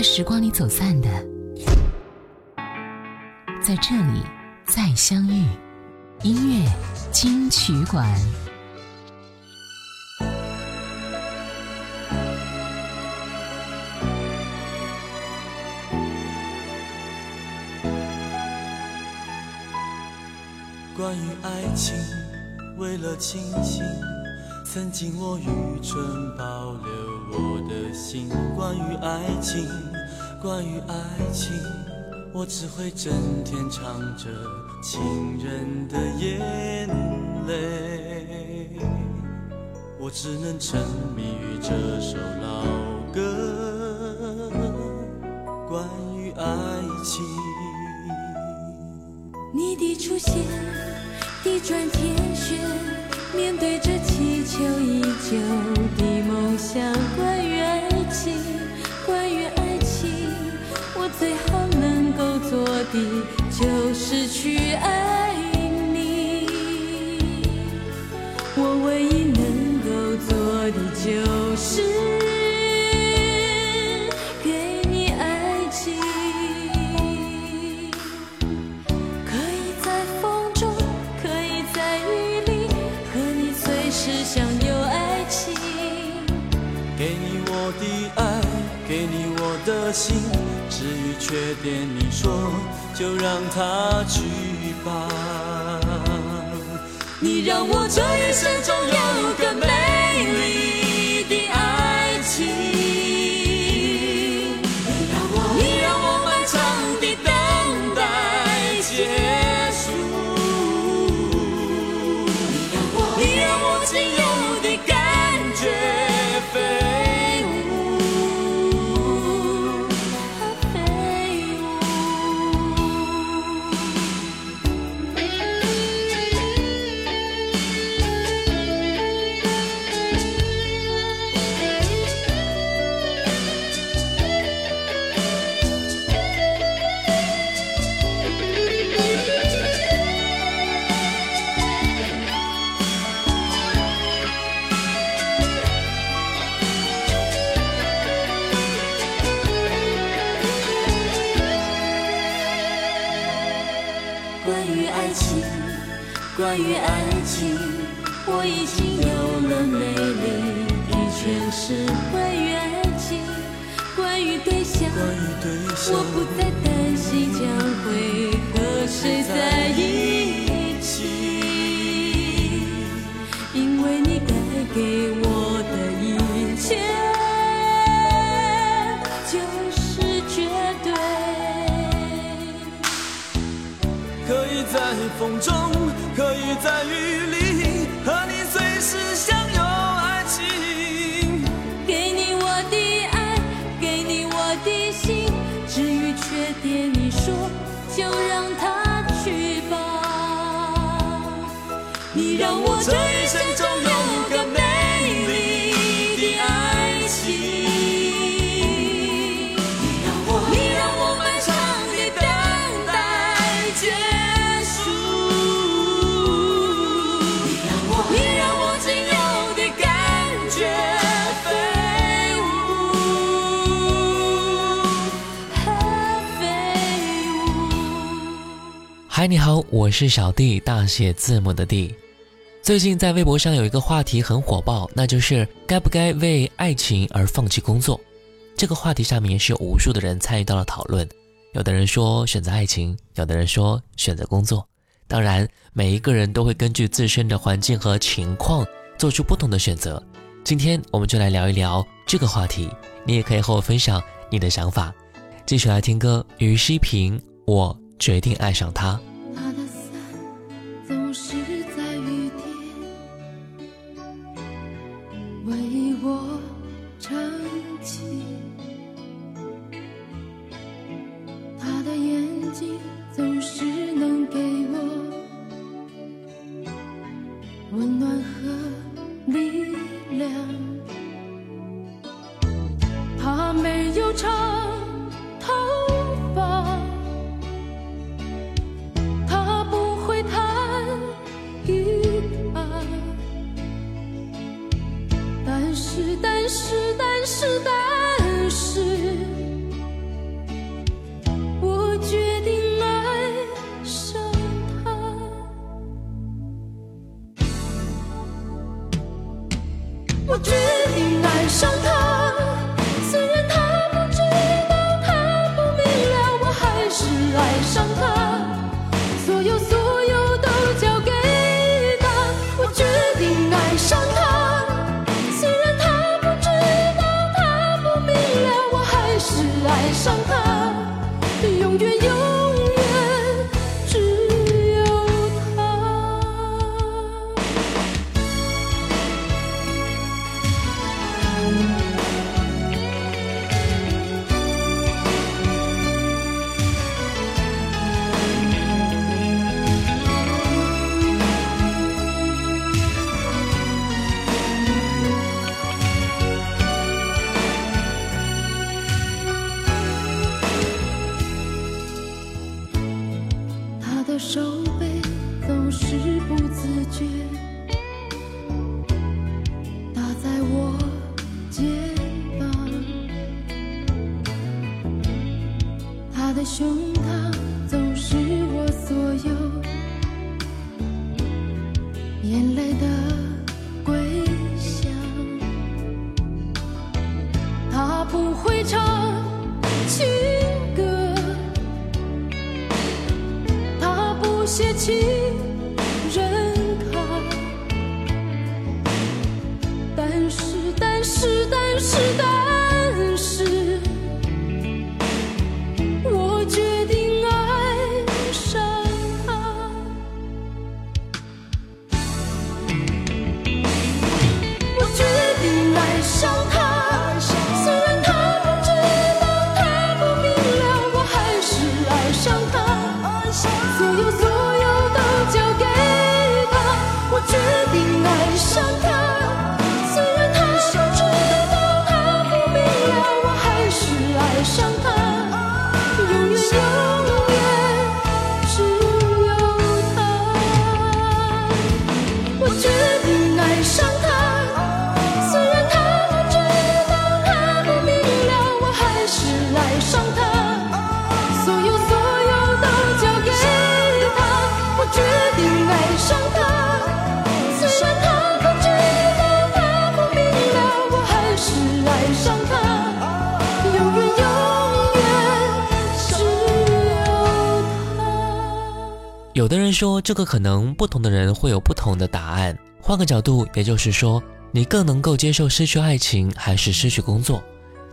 在时光里走散的，在这里再相遇。音乐金曲馆。关于爱情，为了清醒，曾经我愚蠢保留我的心。关于爱情，关于爱情，我只会整天唱着情人的眼泪。我只能沉迷于这首老歌，关于爱情。你的出现，地转天旋，面对着祈求已久的梦想。的就是去爱。心，至于缺点，你说就让他去吧。你让我这一生中有个美丽你好，我是小弟，大写字母的弟。最近在微博上有一个话题很火爆，那就是该不该为爱情而放弃工作。这个话题下面也是有无数的人参与到了讨论，有的人说选择爱情，有的人说选择工作。当然，每一个人都会根据自身的环境和情况做出不同的选择。今天我们就来聊一聊这个话题，你也可以和我分享你的想法。继续来听歌，于西平，我决定爱上他。爱上他，虽然他不知道，他不明了，我还是爱上他。所有所有都交给他，我决定爱上他。虽然他不知道，他不明了，我还是爱上他。永远永远只有他。有的人说，这个可能不同的人会有不同的答案。换个角度，也就是说，你更能够接受失去爱情，还是失去工作？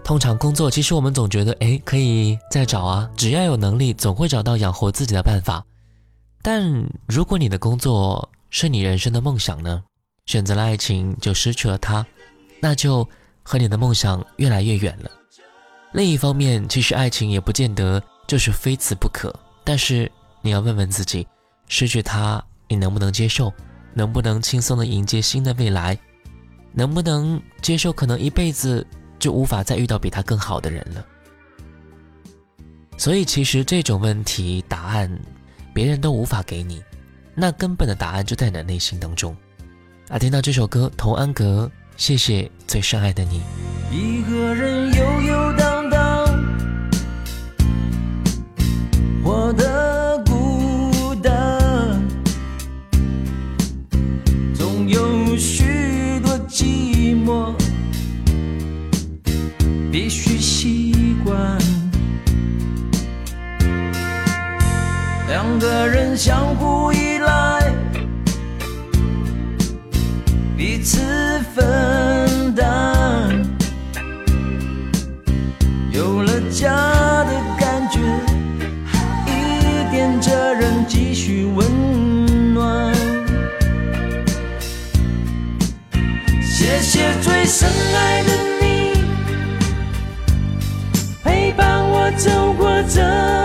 通常工作，其实我们总觉得，哎，可以再找啊，只要有能力，总会找到养活自己的办法。但如果你的工作是你人生的梦想呢？选择了爱情，就失去了它，那就和你的梦想越来越远了。另一方面，其实爱情也不见得就是非此不可，但是你要问问自己，失去它，你能不能接受？能不能轻松的迎接新的未来？能不能接受可能一辈子就无法再遇到比他更好的人了？所以，其实这种问题答案，别人都无法给你，那根本的答案就在你的内心当中。啊，听到这首歌，童安格，谢谢最深爱的你。一个人悠悠走过这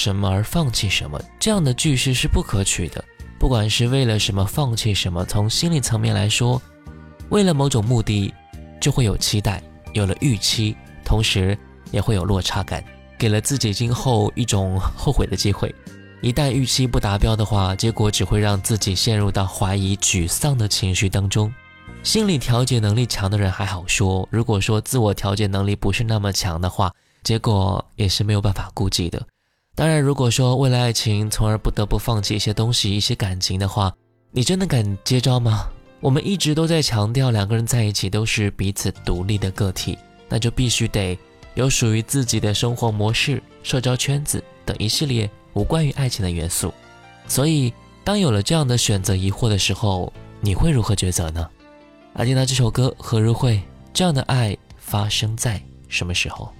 什么而放弃什么，这样的句式是不可取的。不管是为了什么放弃什么，从心理层面来说，为了某种目的，就会有期待，有了预期，同时也会有落差感，给了自己今后一种后悔的机会。一旦预期不达标的话，结果只会让自己陷入到怀疑、沮丧的情绪当中。心理调节能力强的人还好说，如果说自我调节能力不是那么强的话，结果也是没有办法估计的。当然，如果说为了爱情，从而不得不放弃一些东西、一些感情的话，你真的敢接招吗？我们一直都在强调，两个人在一起都是彼此独立的个体，那就必须得有属于自己的生活模式、社交圈子等一系列无关于爱情的元素。所以，当有了这样的选择疑惑的时候，你会如何抉择呢？而听到这首歌，何如慧，这样的爱发生在什么时候？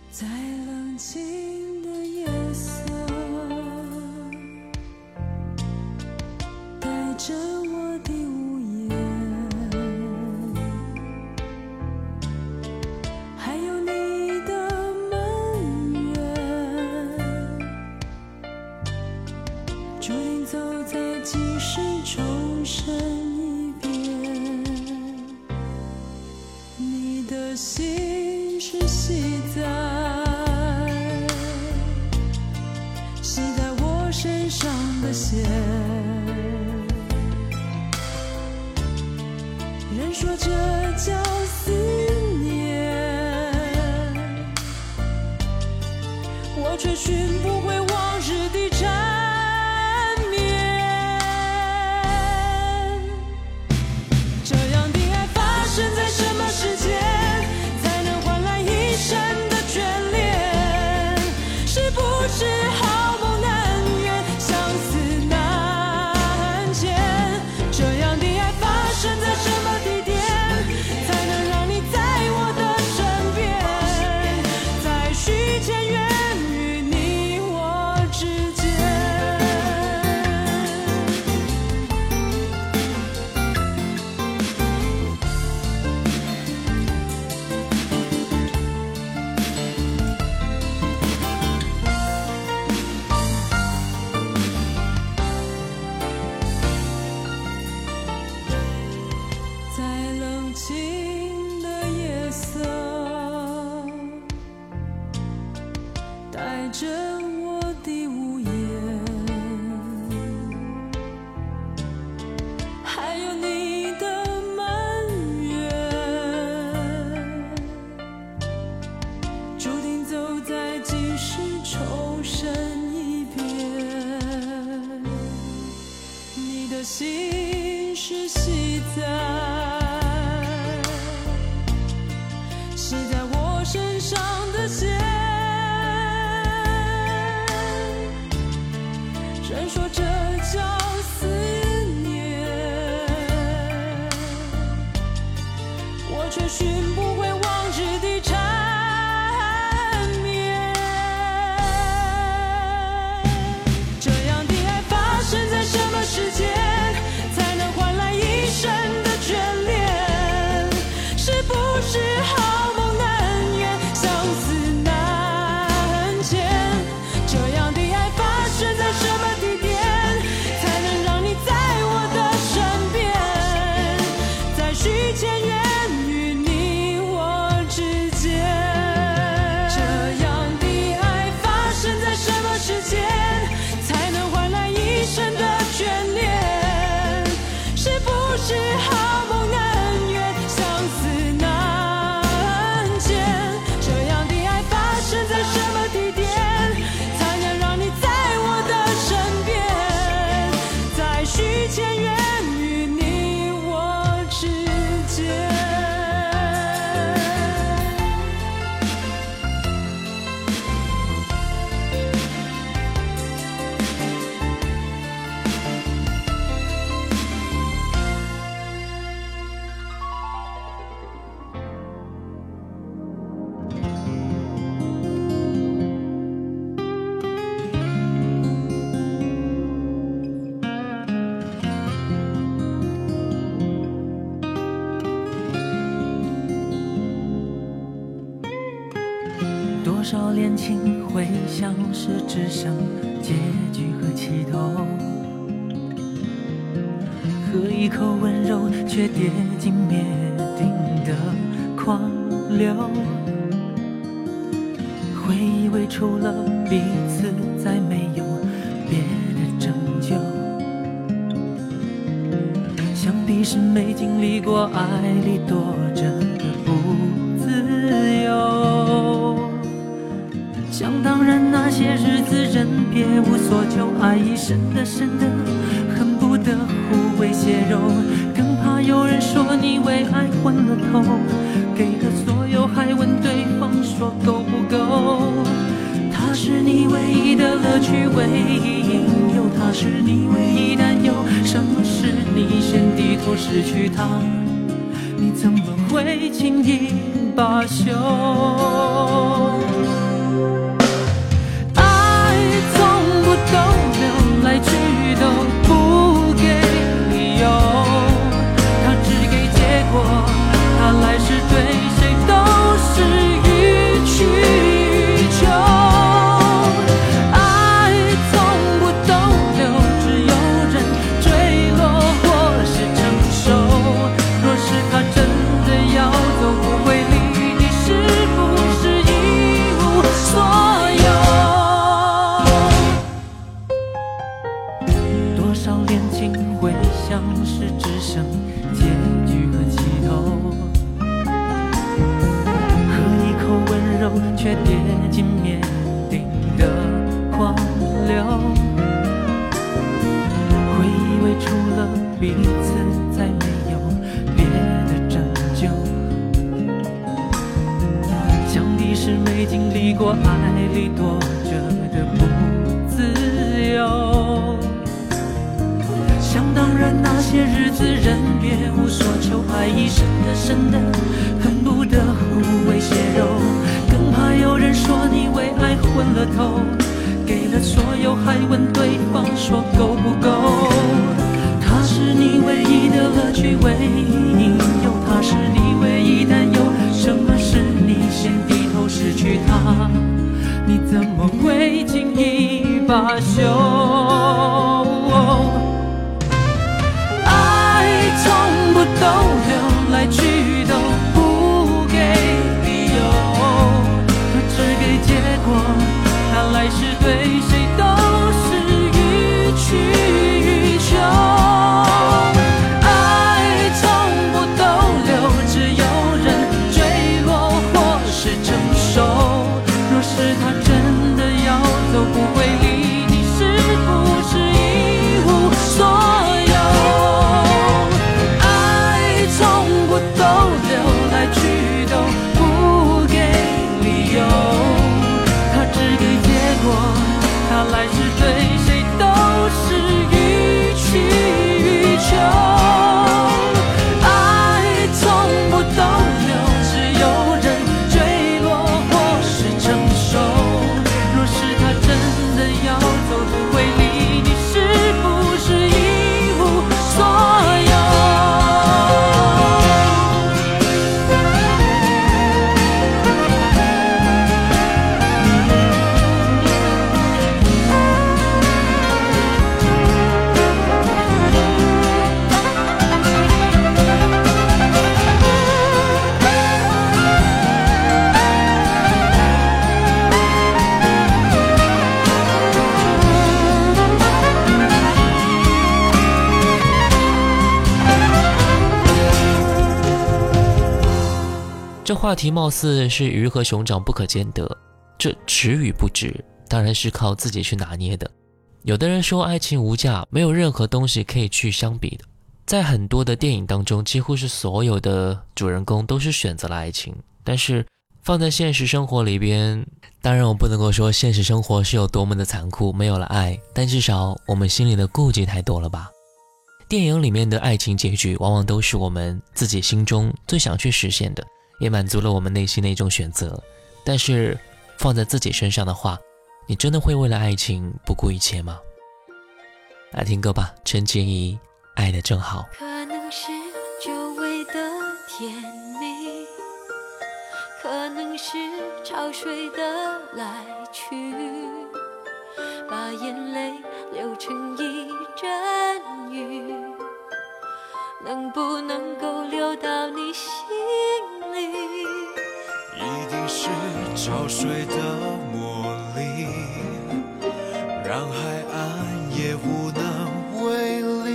说着却跌进灭顶的狂流。会以为除了彼此，再没有别的拯救。想必是没经历过爱里躲着的不自由。想当然，那些日子人别无所求，爱已深的深的，恨不得互为血肉，有人说你为爱昏了头，给了所有还问对方说够不够？他是你唯一的乐趣，唯一引诱，他是你唯一担忧。什么是你先低头失去他？你怎么会轻易罢休？我会轻易罢休？话题貌似是鱼和熊掌不可兼得，这值与不值，当然是靠自己去拿捏的。有的人说爱情无价，没有任何东西可以去相比的。在很多的电影当中，几乎是所有的主人公都是选择了爱情，但是放在现实生活里边，当然我不能够说现实生活是有多么的残酷，没有了爱，但至少我们心里的顾忌太多了吧。电影里面的爱情结局，往往都是我们自己心中最想去实现的。也满足了我们内心的一种选择，但是放在自己身上的话，你真的会为了爱情不顾一切吗？来听歌吧，陈洁仪《爱的正好》。可能是久违的甜蜜，可能是潮水的来去，把眼泪流成一阵雨，能不能够流到你心里？一定是潮水的魔力，让海岸也无能为力。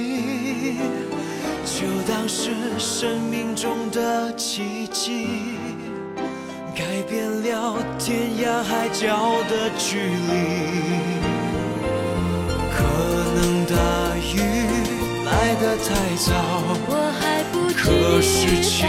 就当是生命中的奇迹，改变了天涯海角的距离。可能大雨来得太早。我还不知可是情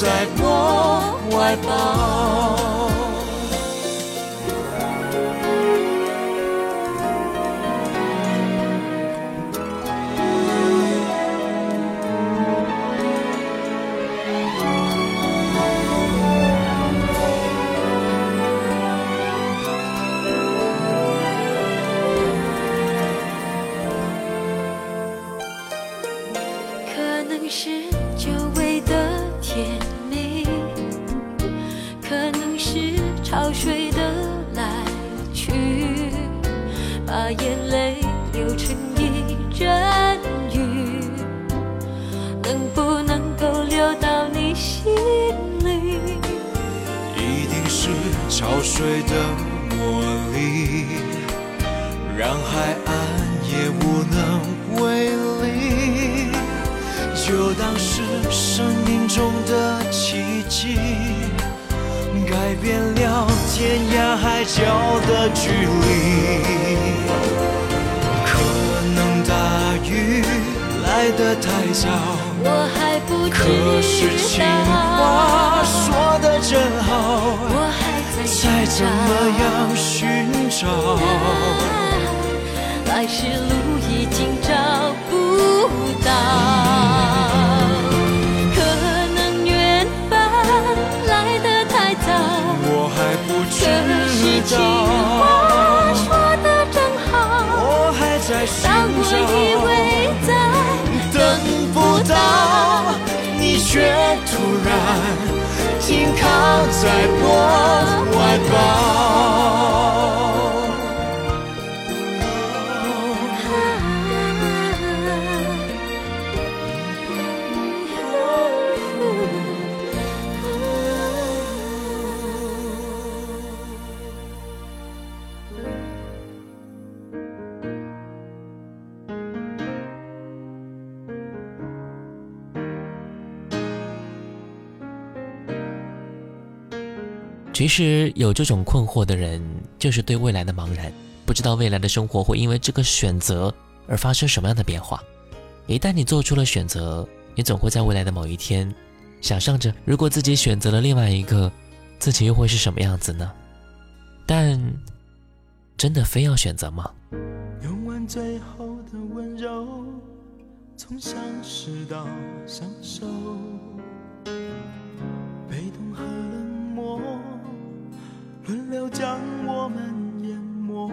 在我怀抱。潮水的来去，把眼泪流成一阵雨，能不能够流到你心里？一定是潮水的魔力，让海岸也无能为力。就当是生命中的奇迹，改变了天涯海角的距离。可能大雨来得太早。我还不可是情话，说的真好，我还在再怎么。样寻找，来时路已经找不到，情话，说得真好，我还在寻当我以，为在等不到，你却突然停靠在我怀抱。实有这种困惑的人，就是对未来的茫然，不知道未来的生活会因为这个选择而发生什么样的变化。一旦你做出了选择，你总会在未来的某一天，想象着如果自己选择了另外一个，自己又会是什么样子呢？但真的非要选择吗？用完最后的温柔，从相识到相守，们淹没。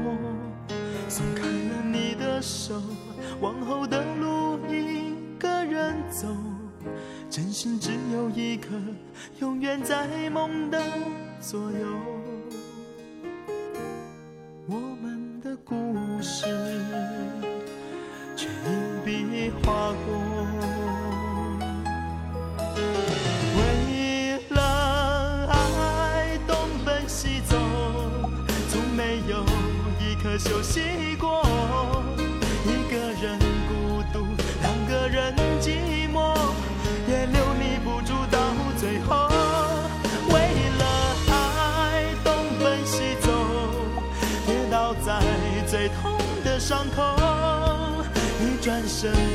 松开了你的手，往后的路一个人走，真心只有一颗，永远在梦的左右。我一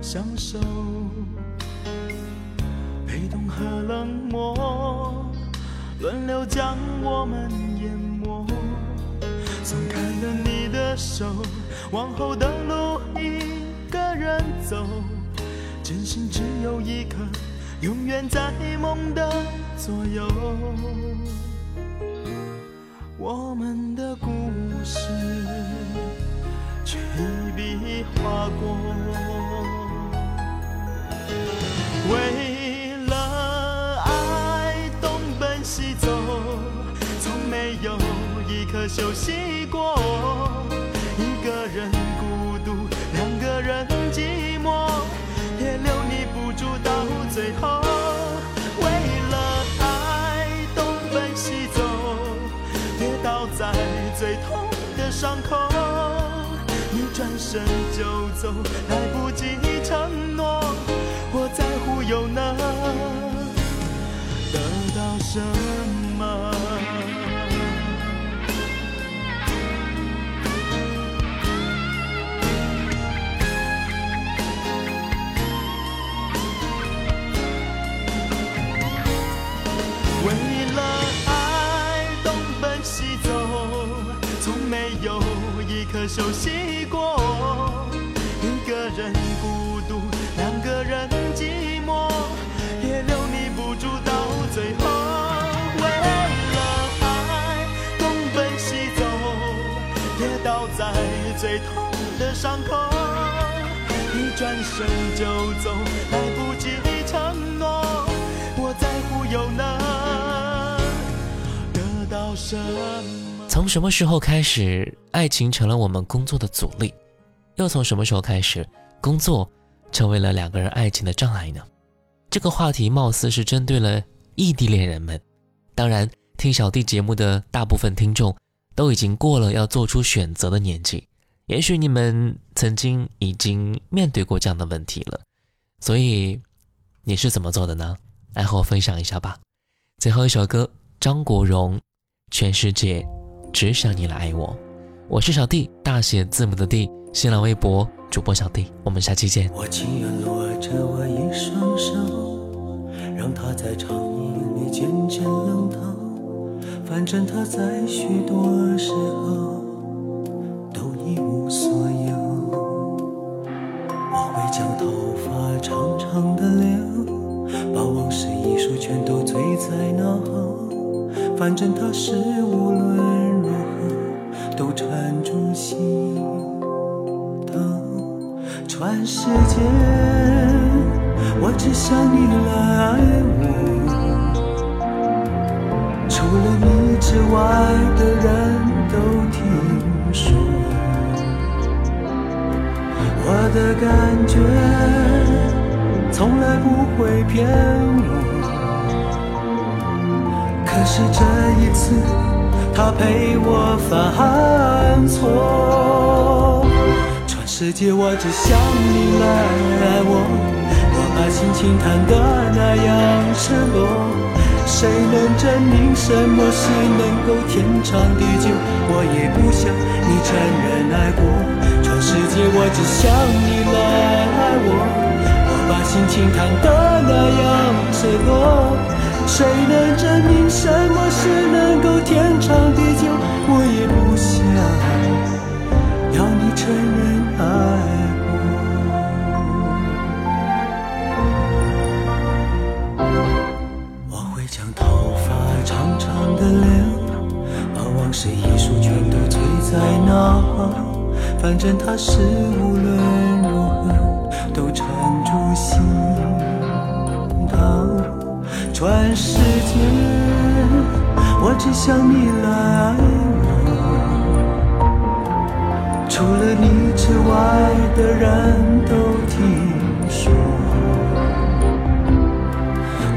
相守，被动和冷漠轮流将我们淹没。松开了你的手，往后的路一个人走，真心只有一颗，永远在梦的左右。我们的故事却一笔划过，为了爱东奔西走，从没有一刻休息过。一个人孤独，两个人寂寞，也留你不住到最后。为了爱东奔西走。跌倒在最痛的伤口，你转身就走，来不及承诺，我在又能得到什么？为了爱东奔西走，从没有一刻休息过。一个人孤独，两个人最痛的伤口，一转身就走，来不及承诺。我在乎又能得到什么？从什么时候开始，爱情成了我们工作的阻力？又从什么时候开始，工作成为了两个人爱情的障碍呢？这个话题貌似是针对了异地恋人们。当然，听小弟节目的大部分听众都已经过了要做出选择的年纪，也许你们曾经已经面对过这样的问题了。所以，你是怎么做的呢？来和我分享一下吧。最后一首歌，张国荣，《全世界只想你来爱我》。我是小弟，大写字母的弟，新浪微博主播小弟。我们下期见。我情愿握着我一双手，让它在长夜里渐渐冷透。反正它在许多时候反正它是无论如何都缠住心头。全世界，我只想你来爱我。除了你之外的人都听说，我的感觉从来不会骗是这一次，他陪我犯错。全世界，我只想你来爱我。我把心情弹得那样赤裸。谁能证明什么是能够天长地久？我也不想你承认爱过。全世界，我只想你来爱我。我把心情弹得那样赤裸。谁能证明什么是能够天长地久？我也不想要你承认爱过。我会将头发长长的留，把往事一束全都堆在脑后。反正它是无论如何都全世界，我只想你来爱我。除了你之外的人都听说，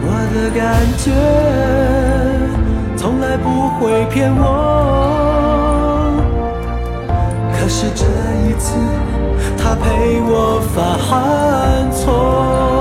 我的感觉从来不会骗我。可是这一次，他陪我犯错。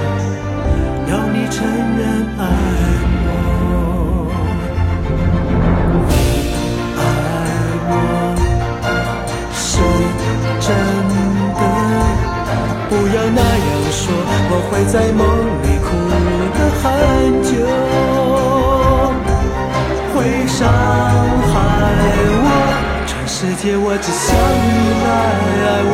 要你承认爱我，爱我是真的。不要那样说，我会在梦里哭得很久，会伤害我。全世界我只想你来爱，我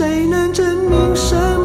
谁能证明什么